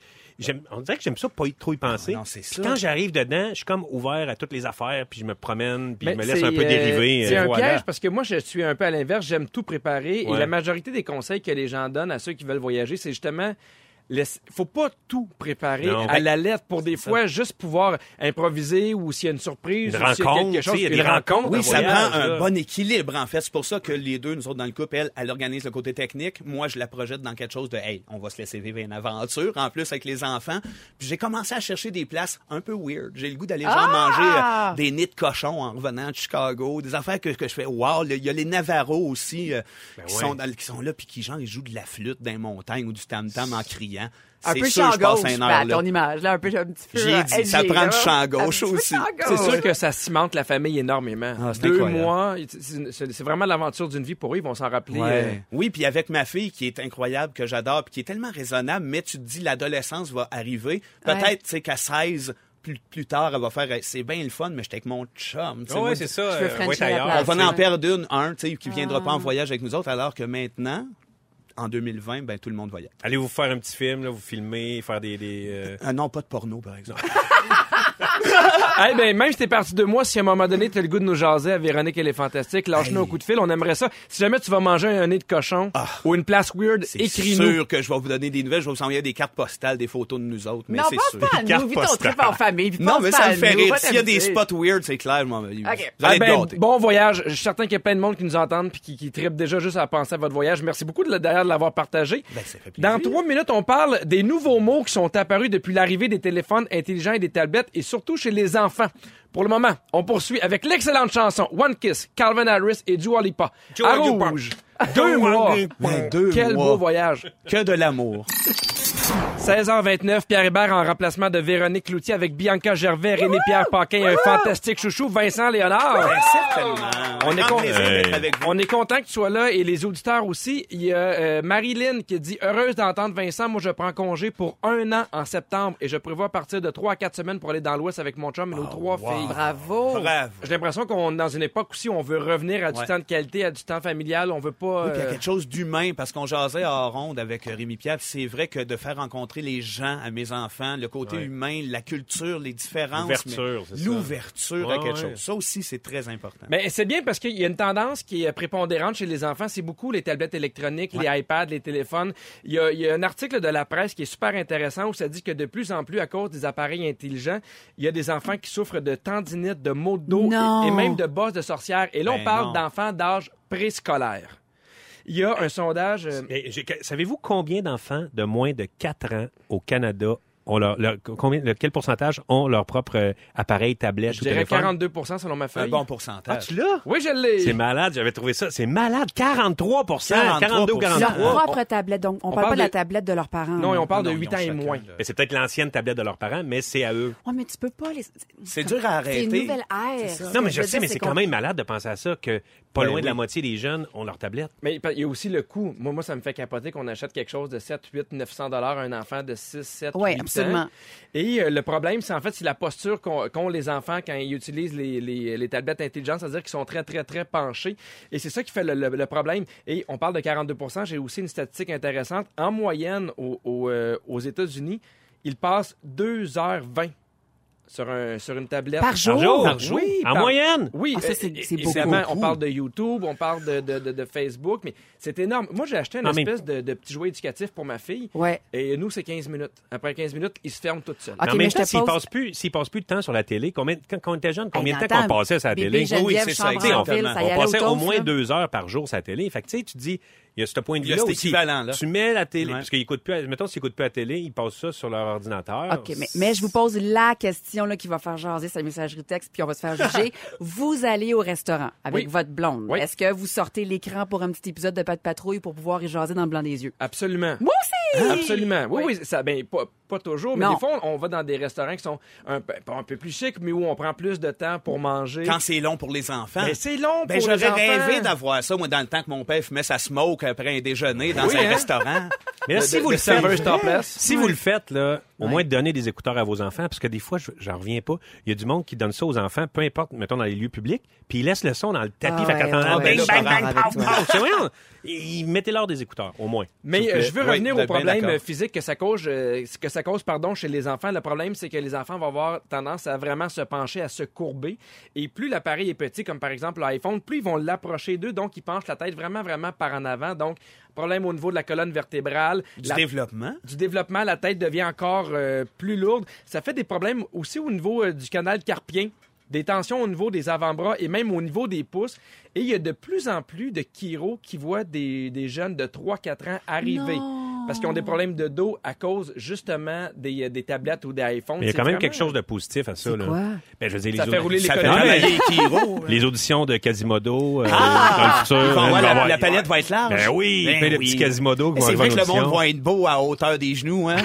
on dirait que j'aime ça pas y- trop y penser. non, c'est Puis ça. quand j'arrive dedans, je suis comme ouvert à toutes les affaires. Puis, je me promène. Puis, je me laisse c'est, un peu euh, dériver. C'est euh, un voilà. piège parce que moi, je suis un peu à l'inverse. J'aime tout préparer. Et la majorité des conseils que les gens donnent à ceux qui veulent voyager, c'est justement laisse- faut pas tout préparer Non. à la lettre pour des fois juste pouvoir improviser ou s'il y a une surprise Une ou s'il y a rencontre, quelque chose, il y a des rencontres, rencontre. Oui, ça voyage, prend un là. bon équilibre, en fait. C'est pour ça que les deux, nous autres, dans le couple, elle, elle organise le côté technique. Moi, je la projette dans quelque chose de, hey, on va se laisser vivre une aventure, en plus avec les enfants. Puis j'ai commencé à chercher des places un peu weird. J'ai le goût d'aller genre Ah! manger euh, des nids de cochon en revenant de Chicago, des affaires que, que je fais, wow, il y a les Navarros aussi, euh, qui, ouais. sont dans le- qui sont là, puis qui, genre, ils jouent de la flûte dans les montagnes ou du tam-tam en criant. Un C'est peu sûr, champ je passe gauche, une Pat, heure là. ton image, là, un peu, un petit peu. J'ai euh, dit, ça prend du champ Un gauche aussi. C'est sûr que ça cimente la famille énormément. Ah, c'est Deux incroyable. mois, c'est- vraiment l'aventure d'une vie pour eux. Ils vont s'en rappeler. Ouais. euh, Oui, puis avec ma fille qui est incroyable, que j'adore, puis qui est tellement raisonnable, mais tu te dis l'adolescence va arriver. Peut-être, Ouais. tu sais, qu'à 16, plus, plus tard, elle va faire, eh, c'est bien le fun, mais j'étais avec mon chum. Ah ouais, c'est ça. Je veux euh, Frencher ouais, la ailleurs. place. on va en perdre une, un, tu sais, qui viendra Ah. pas en voyage avec nous autres, alors que maintenant, en 2020, ben, tout le monde voyage. Allez vous faire un petit film, là, vous filmer, faire des... des euh, Ah non, pas de porno, par exemple. Eh ben, même si t'es parti de moi, si à un moment donné t'as le goût de nous jaser à Véronique, elle est fantastique, lâche-nous Hey. un coup de fil, on aimerait ça. Si jamais tu vas manger un nez de cochon ou une place weird, Ah. C'est écris-nous. sûr que je vais vous donner des nouvelles, je vais vous envoyer des cartes postales, des photos de nous autres, mais Non, c'est sûr. pas à nous, vis ton postale. trip en famille. puis Non, mais ça me fait nous, rire. S'il y a des spots weird, c'est clair, moi, Ah ben, bon voyage. Je suis certain qu'il y a plein de monde qui nous entendent puis qui, qui trippent déjà juste à penser à votre voyage. Merci beaucoup de, d'ailleurs de l'avoir partagé. Ben, ça fait. Dans trois minutes, on parle des nouveaux mots qui sont apparus depuis l'arrivée des téléphones intelligents et des tablettes et surtout chez les enfants. Pour le moment, on poursuit avec l'excellente chanson One Kiss, Calvin Harris et Dua Lipa. À rouge. Deux mois. Ben, deux Quel mois. beau voyage. Que de l'amour. 16h29, Pierre Hébert en remplacement de Véronique Cloutier avec Bianca Gervais, Rémi-Pierre Paquin, un fantastique chouchou, Vincent Léonard. Ben, certainement. On est grand con- plaisir d'être Hey. avec vous. On est content que tu sois là et les auditeurs aussi. Il y a euh, Marilyn qui dit Heureuse d'entendre Vincent. Moi, je prends congé pour un an en septembre et je prévois partir de trois à quatre semaines pour aller dans l'Ouest avec mon chum et nos trois filles. Bravo. Bravo. J'ai l'impression qu'on est dans une époque aussi où on veut revenir à du Ouais. temps de qualité, à du temps familial. On veut pas. Puis il y a euh, quelque chose d'humain parce qu'on jasait à ronde avec euh, Rémi Pierre. puis C'est vrai que de faire rencontrer les gens à mes enfants, le côté Ouais. humain, la culture, les différences, L'ouverture, c'est ça. l'ouverture Ouais, à quelque ouais. chose. Ça aussi, c'est très important. Mais c'est bien parce qu'il y a une tendance qui est prépondérante chez les enfants. C'est beaucoup les tablettes électroniques, les iPads, les téléphones. Il y, a, il y a un article de la presse qui est super intéressant où ça dit que de plus en plus, à cause des appareils intelligents, il y a des enfants qui souffrent de tendinite, de maux de dos et, et même de bosses de sorcière. Et là, on Ben parle non. d'enfants d'âge préscolaire. Il y a un sondage... euh, Savez-vous combien d'enfants de moins de 4 ans au Canada ont leur, leur- combien, quel pourcentage ont leur propre euh, appareil, tablette je ou dirais téléphone? 42 selon ma Un feuille. bon Ah, pourcentage. tu l'as? Oui, je l'ai. C'est malade, j'avais trouvé ça. C'est malade, 43 42 ou 43 Leur propre tablette. Donc, on, On parle parle pas de la tablette de leurs parents. Non, et on parle de Non, 8 ils ont ans et moins. c'est peut-être l'ancienne tablette de leurs parents, mais c'est à eux. Ouais, mais tu peux pas les. C'est dur à C'est une arrêter. nouvelle ère. Non, mais je sais, dire, mais c'est quand même malade de penser à ça, que pas Ben loin de la oui. moitié des jeunes ont leur tablette. Mais il y a aussi le coût. Moi, moi, ça me fait capoter qu'on achète quelque chose de 7, 8, 900 dollars à un enfant de 6, 7, Ouais, 8 absolument. ans. Et euh, le problème, c'est en fait, c'est la posture qu'ont les enfants quand ils utilisent les, les- les tablettes intelligentes, c'est-à-dire qu'ils sont très, très, très penchés. Et c'est ça qui fait le, le- le problème. Et on parle de 42% J'ai aussi une statistique intéressante. En moyenne, au- au, euh, aux États-Unis, ils passent 2h20 sur, un, sur une tablette. Par jour? Par jour? Oui, en par- moyenne? Oui, Ah, ça, c'est- beaucoup. on parle de YouTube, on parle de, de, de- de Facebook, mais c'est énorme. Moi, j'ai acheté une Non, mais- espèce de, de petit jouet éducatif pour ma fille. Ouais. Et nous, c'est 15 minutes. Après 15 minutes, il se ferme tout seul. Ok, Mais en même temps, pose- passent plus, s'ils passent plus de temps sur la télé, combien, quand, quand on était jeune, combien Hey, de temps qu'on passait sur la télé? Oui, c'est ça, on, passait au moins deux heures par jour sur la télé. Fait que tu sais, tu dis, il y a ce point de vue-là cet aussi. équivalent, là. Tu mets la télé, Ouais. parce qu'ils écoutent plus, à- mettons, s'ils écoutent plus la télé, ils passent ça sur leur ordinateur. OK, mais, mais je vous pose la question là, qui va faire jaser sa messagerie texte, puis on va se faire juger. vous allez au restaurant avec Oui. votre blonde. Oui. Est-ce que vous sortez l'écran pour un petit épisode de Pas de patrouille pour pouvoir y jaser dans le blanc des yeux? Absolument. Moi aussi! Absolument. Oui, Oui. oui, ça, ben, pas, pas toujours, mais Non. des fois, on, on va dans des restaurants qui sont un, un peu plus chics, mais où on prend plus de temps pour manger. Quand c'est long pour les enfants. Mais c'est long Ben, pour les j'aurais enfants. rêvé d'avoir ça, moi, dans le temps que mon père fumait sa smoke après un déjeuner dans Oui, un hein? restaurant. Mais là, si vous le le faites, si vous le faites, là, au moins donner des écouteurs à vos enfants, parce que des fois, je- j'en reviens pas. Il y a du monde qui donne ça aux enfants, peu importe, mettons, dans les lieux publics, puis ils laissent le son dans le tapis, Ah fait bang, bang, bang. C'est vrai, hein? Mettez-leur des écouteurs, au moins. Mais euh, je veux Oui, revenir au problème physique que ça cause, euh, que ça cause pardon, chez les enfants. Le problème, c'est que les enfants vont avoir tendance à vraiment se pencher, à se courber. Et plus l'appareil est petit, comme par exemple l'iPhone, plus ils vont l'approcher d'eux, donc ils penchent la tête vraiment, vraiment par en avant. Donc, problème au niveau de la colonne vertébrale. Du La- développement? du développement, la tête devient encore euh, plus lourde. Ça fait des problèmes aussi au niveau euh, du canal carpien, des tensions au niveau des avant-bras et même au niveau des pouces. Et il y a de plus en plus de chiro qui voient des, des jeunes de 3-4 ans arriver. Non. Parce qu'ils ont des problèmes de dos à cause justement des, euh, des tablettes ou des iPhones. Mais il y a quand même vraiment- quelque chose de positif à ça. Là. quoi? Ben, je veux dire, Ça les fait rouler Ça fait travailler Kiro. Les auditions de Quasimodo euh, Ah! dans le futur. Hein, va la, avoir- la palette va être large. Ben oui, Ben plein de oui. petits Quasimodo qui Mais vont C'est vrai que le monde va être beau à hauteur des genoux, hein?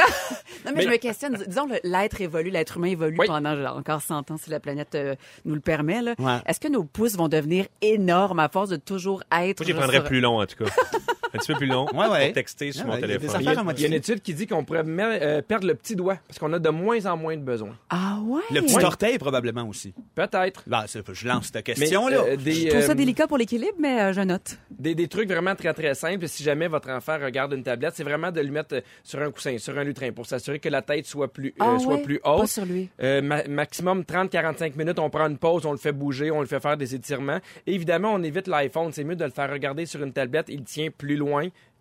Non, mais, je me questionne. Disons, l'être évolue, l'être humain évolue Oui. pendant genre, encore 100 ans, si la planète euh, nous le permet. Ouais. Est-ce que nos pouces vont devenir énormes à force de toujours être... Moi, j'y genre, prendrais sur- plus long, en tout cas. Un petit peu plus long Ouais, ouais. pour texter sur Ouais, mon ouais, il y a des téléphone. Il y, a, il y une étude qui dit qu'on pourrait euh, perdre le petit doigt parce qu'on a de moins en moins de besoins. Ah ouais? Le petit orteil, probablement aussi. Peut-être. Là, c'est- je lance cette Mais question-là. euh, des, Je trouve ça euh, délicat pour l'équilibre, mais euh, je note. Des, des trucs vraiment très très simples. Si jamais votre enfant regarde une tablette, c'est vraiment de le mettre euh, sur un coussin, sur un lutrin, pour s'assurer que la tête soit plus, euh, Ah soit ouais? plus Pas haute. sur lui. Euh, ma- maximum 30-45 minutes, on prend une pause, on le fait bouger, on le fait faire des étirements. Et évidemment, on évite l'iPhone. C'est mieux de le faire regarder sur une tablette. Il tient plus loin,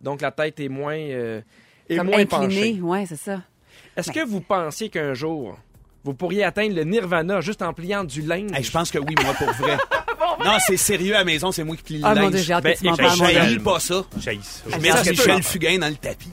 donc la tête est moins, euh, est Comme moins incliné. penchée. Ouais, c'est ça. Est-ce que vous pensiez qu'un jour, vous pourriez atteindre le nirvana juste en pliant du linge? Hey, je pense que oui, moi, pour vrai. non, c'est sérieux à la maison, c'est moi qui plie le Ah mon linge. Dieu, j'ai hâte Ben, que tu m'en j'ai- parles, mon. J'haïs pas ça. J'haïs ça. Je Ça mets Michel. Fugain dans le tapis.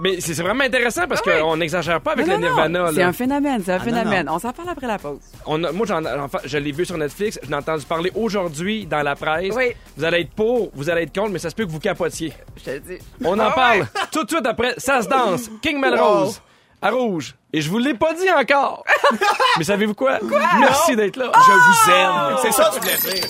Mais c'est vraiment intéressant parce qu'on n'exagère pas avec Non, le non, nirvana. C'est un phénomène, c'est un non, phénomène. non. On s'en parle après la pause. On a- moi, j'en, enfin, je l'ai vu sur Netflix. Je l'ai entendu parler aujourd'hui dans la presse. Oui. Vous allez être pour, vous allez être contre, mais ça se peut que vous capotiez. Je te le dis. On en parle tout de suite après. Ça se danse. King Melrose. À rouge. Et je vous l'ai pas dit encore. mais savez-vous quoi? Merci d'être là. Je vous aime. C'est ça que tu voulais dire.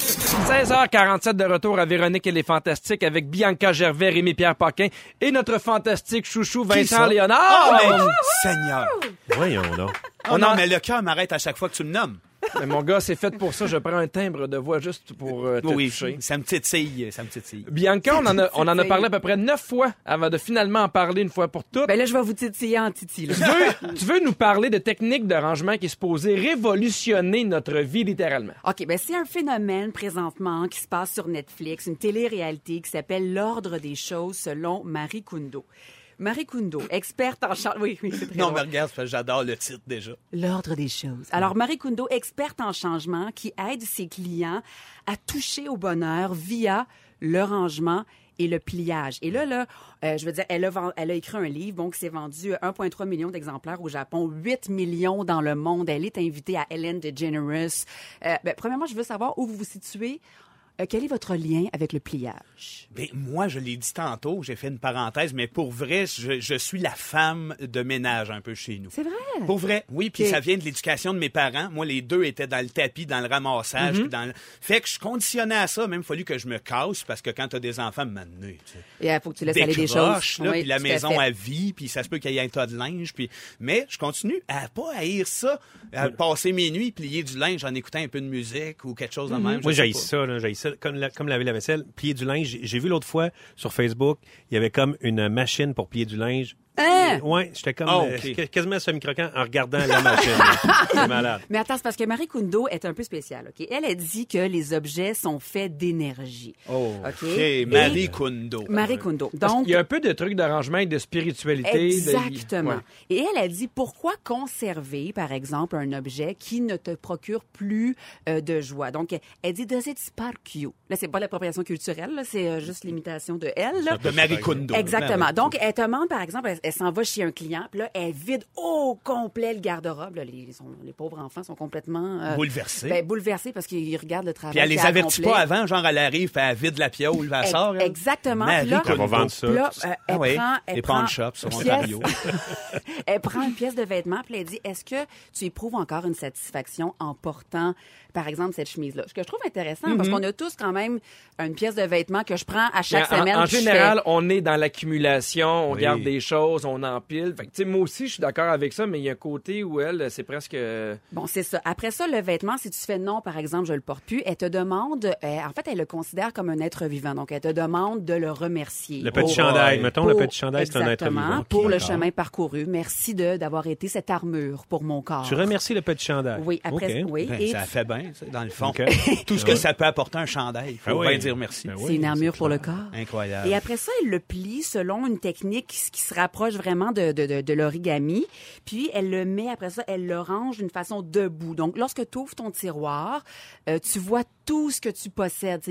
16h47 de retour à Véronique et les Fantastiques avec Bianca Gervais, Rémi-Pierre Paquin et notre fantastique chouchou Vincent? Léonard. Oh, mais Seigneur. Voyons donc. Oh On non, en- mais le cœur m'arrête à chaque fois que tu me nommes. Mais mon gars, c'est fait pour ça. Je prends un timbre de voix juste pour euh, te Oui, toucher. ça me titille, ça me titille. Bianca, on en, a, on en a parlé à peu près neuf fois avant de finalement en parler une fois pour toutes. Ben là, je vais vous titiller en titi. tu, veux, tu veux nous parler de techniques de rangement qui est supposée révolutionner notre vie littéralement? OK, ben c'est un phénomène présentement qui se passe sur Netflix, une télé-réalité qui s'appelle L'ordre des choses selon Marie Kondo. Marie Kondo, experte en changement. Oui, oui, c'est très Non, drôle. mais regarde, parce que j'adore le titre déjà. L'ordre des choses. Alors, Marie Kondo, experte en changement, qui aide ses clients à toucher au bonheur via le rangement et le pliage. Et là, là, euh, je veux dire, elle a, ven- elle a écrit un livre, donc c'est vendu 1,3 million d'exemplaires au Japon, 8 millions dans le monde. Elle est invitée à Ellen DeGeneres. Euh, ben, premièrement, je veux savoir où vous vous situez. Euh, quel est votre lien avec le pliage? Ben, moi, je l'ai dit tantôt, j'ai fait une parenthèse, mais pour vrai, je, je suis la femme de ménage un peu chez nous. C'est vrai? Pour vrai, oui, puis ça vient de l'éducation de mes parents. Moi, les deux étaient dans le tapis, dans le ramassage, Mhm. dans le... Fait que je conditionnais à ça, même fallu que je me casse, parce que quand t'as des enfants, maintenant, tu sais, Il faut que tu laisses aller des choses. là, Oui, puis la à maison à vie, puis ça se peut qu'il y ait un tas de linge, puis... Mais je continue à pas haïr ça, à passer mes nuits, plier du linge en écoutant un peu de musique ou quelque chose de même. je Moi, sais j'ai ça, là, j'ai ça. Comme, la- laver la vaisselle, plier du linge. J'ai vu l'autre fois sur Facebook, il y avait comme une machine pour plier du linge. Hein? Ouais, j'étais comme Ah, euh, ok. qu- quasiment semi-croquant en regardant la machine. C'est malade. Mais attends, c'est parce que Marie Kondo est un peu spéciale, OK? Elle a dit que les objets sont faits d'énergie. Oh. OK? OK, Et- Marie Kondo. Marie Kondo. Donc, qu'il y a un peu de trucs de rangement et de spiritualité. de- Exactement. Ouais. Et elle a dit pourquoi conserver, par exemple, un objet qui ne te procure plus euh, de joie? Donc, elle dit does it spark you? Là, c'est pas l'appropriation culturelle, c'est euh, juste l'imitation de elle. là. De Marie Kondo. Exactement. Donc, elle te demande, par exemple, elle, elle s'en va chez un client, puis là, elle vide au complet le garde-robe. Là, Les, sont- les pauvres enfants sont complètement... euh, Bouleversés. Ben, bouleversés parce qu'ils regardent le travail Puis elle les avertit pas avant, genre elle arrive, puis elle vide la piole, elle sort. elle. Exactement. Marie Puis là, Elle va vendre ça. Puis là, euh, elle Ah oui, prend, elle les prend sur Ontario. elle prend une pièce de vêtement puis elle dit est-ce que tu éprouves encore une satisfaction en portant par exemple cette chemise là ce que je trouve intéressant parce qu'on a tous quand même une pièce de vêtement que je prends à chaque semaine En, général, fais- on est dans l'accumulation, on Oui. garde des choses, on empile. Fait que, moi aussi, je suis d'accord avec ça, mais il y a un côté où elle, c'est presque. euh, Bon, c'est ça. Après ça, le vêtement, si tu fais non, par exemple, je le porte plus, elle te demande, euh, en fait, elle le considère comme un être vivant. Donc, elle te demande de le remercier. Le petit Pour- chandail. Mettons, le petit chandail, c'est un être Exactement, vivant. Pour le chemin parcouru. Merci de d'avoir été cette armure pour mon corps. Tu remercies le petit chandail. Oui, après, oui. Ben, et ça fait bien, ça, dans le fond. Tout ce que ça peut apporter un chandail. Il faut Ah oui. bien dire merci. Ben oui, c'est une armure c'est pour le corps. Incroyable. Et après ça, elle le plie selon une technique qui qui se rapproche vraiment de, de, de, de l'origami. Puis elle le met, après ça, elle le range d'une façon debout. Donc, lorsque tu ouvres ton tiroir, euh, tu vois tout ce que tu possèdes.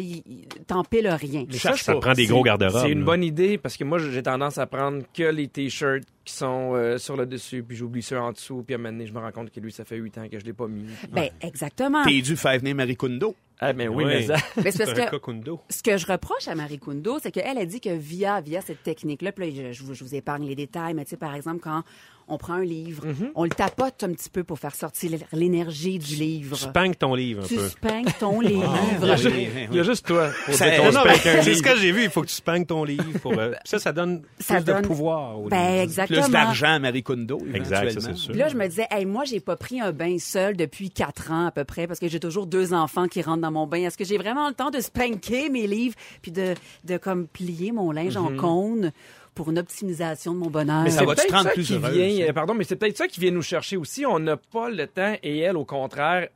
T'empiles rien. Mais Ça, je ça pas. prend des C'est- gros garde-robes, C'est une là. bonne idée parce que moi, j'ai tendance à prendre que les t-shirts qui sont euh, sur le dessus, puis j'oublie ceux en dessous, puis à un moment donné, je me rends compte que lui, ça fait huit ans que je l'ai pas mis. Ben, exactement. T'es dû faire venir Marie Kondo. Ah, ben oui, Oui. mais ça... Mais c'est parce que cocundo. ce que je reproche à Marie Kondo, c'est qu'elle a dit que via via cette technique-là, puis là, je, je vous, je vous épargne les détails, mais tu sais, par exemple, quand on prend un livre, Mm-hmm. on le tapote un petit peu pour faire sortir l'énergie du livre. Spank ton livre un Tu peu. spanques ton livre. Il y a, oui, juste, oui, il y a juste toi pour Ça- dire non, c'est ce que j'ai vu. Il faut que tu spanques ton livre. Pour, euh, ça, ça donne Ça plus donne- de pouvoir. au Ben, livre. exactement. Plus d'argent à Marie Kondo, Exact, ça, sûr. Puis là, je me disais, hey, moi, j'ai pas pris un bain seul depuis quatre ans à peu près, parce que j'ai toujours deux enfants qui rentrent dans mon bain. Est-ce que j'ai vraiment le temps de spanker mes livres, puis de, de comme plier mon linge en cône? Pour une optimisation de mon bonheur? Mais ça C'est va te peut-être rendre ça plus qui heureuse, vient, euh, pardon, mais c'est peut-être ça qui vient nous chercher aussi. On n'a pas le temps et elle, au contraire,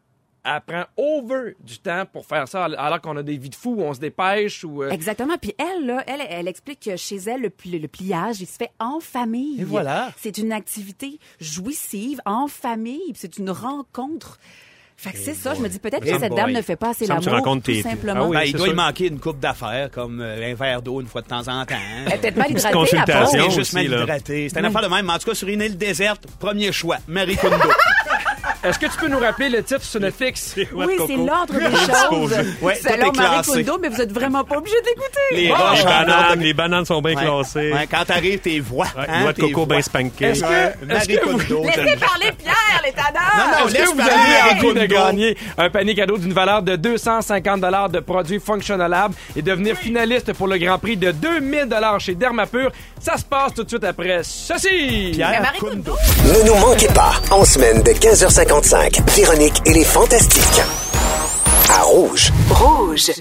elle prend over du temps pour faire ça alors qu'on a des vies de fou où on se dépêche ou. euh, Exactement. Puis elle, là, elle, elle explique que chez elle, le, pli- le pliage, il se fait en famille. Et voilà. C'est une activité jouissive en famille. puis C'est une rencontre. Fait que c'est ça. Je me dis peut-être que cette boy. dame ne fait pas assez l'amour, rencontres tout tes- simplement. Ah oui, Ben, il doit sûr. y manquer une coupe d'affaires comme euh, un verre d'eau une fois de temps en temps. Elle est peut-être mal hydratée, consultation. juste aussi, mal là. hydraté. C'est une affaire de même. Mais en tout cas, sur une île déserte, premier choix, Marie Kondo. Est-ce que tu peux nous rappeler le titre sur Netflix? Oui, c'est l'ordre des choses. Ouais, Selon est Marie. Kondo, mais vous êtes vraiment pas obligé d'écouter. Les Les en ordre bananes, les bananes sont bien Ouais. classées. Ouais, quand t'arrives, tes voix. Ouais, hein, noix de coco bien spankées. Est-ce que- Marie que vous- Kondo. Laissez parler Pierre, les tanneurs! Non, non, Est-ce que vous Marie envie de gagner un panier cadeau d'une valeur de 250 de produits Functional et devenir finaliste pour le Grand Prix de 2000 chez Dermapur? Ça se passe tout de suite après ceci! Pierre Marie Kondo. Ne nous manquez pas, en semaine de 15h55, Véronique et les Fantastiques. À Rouge. Rouge.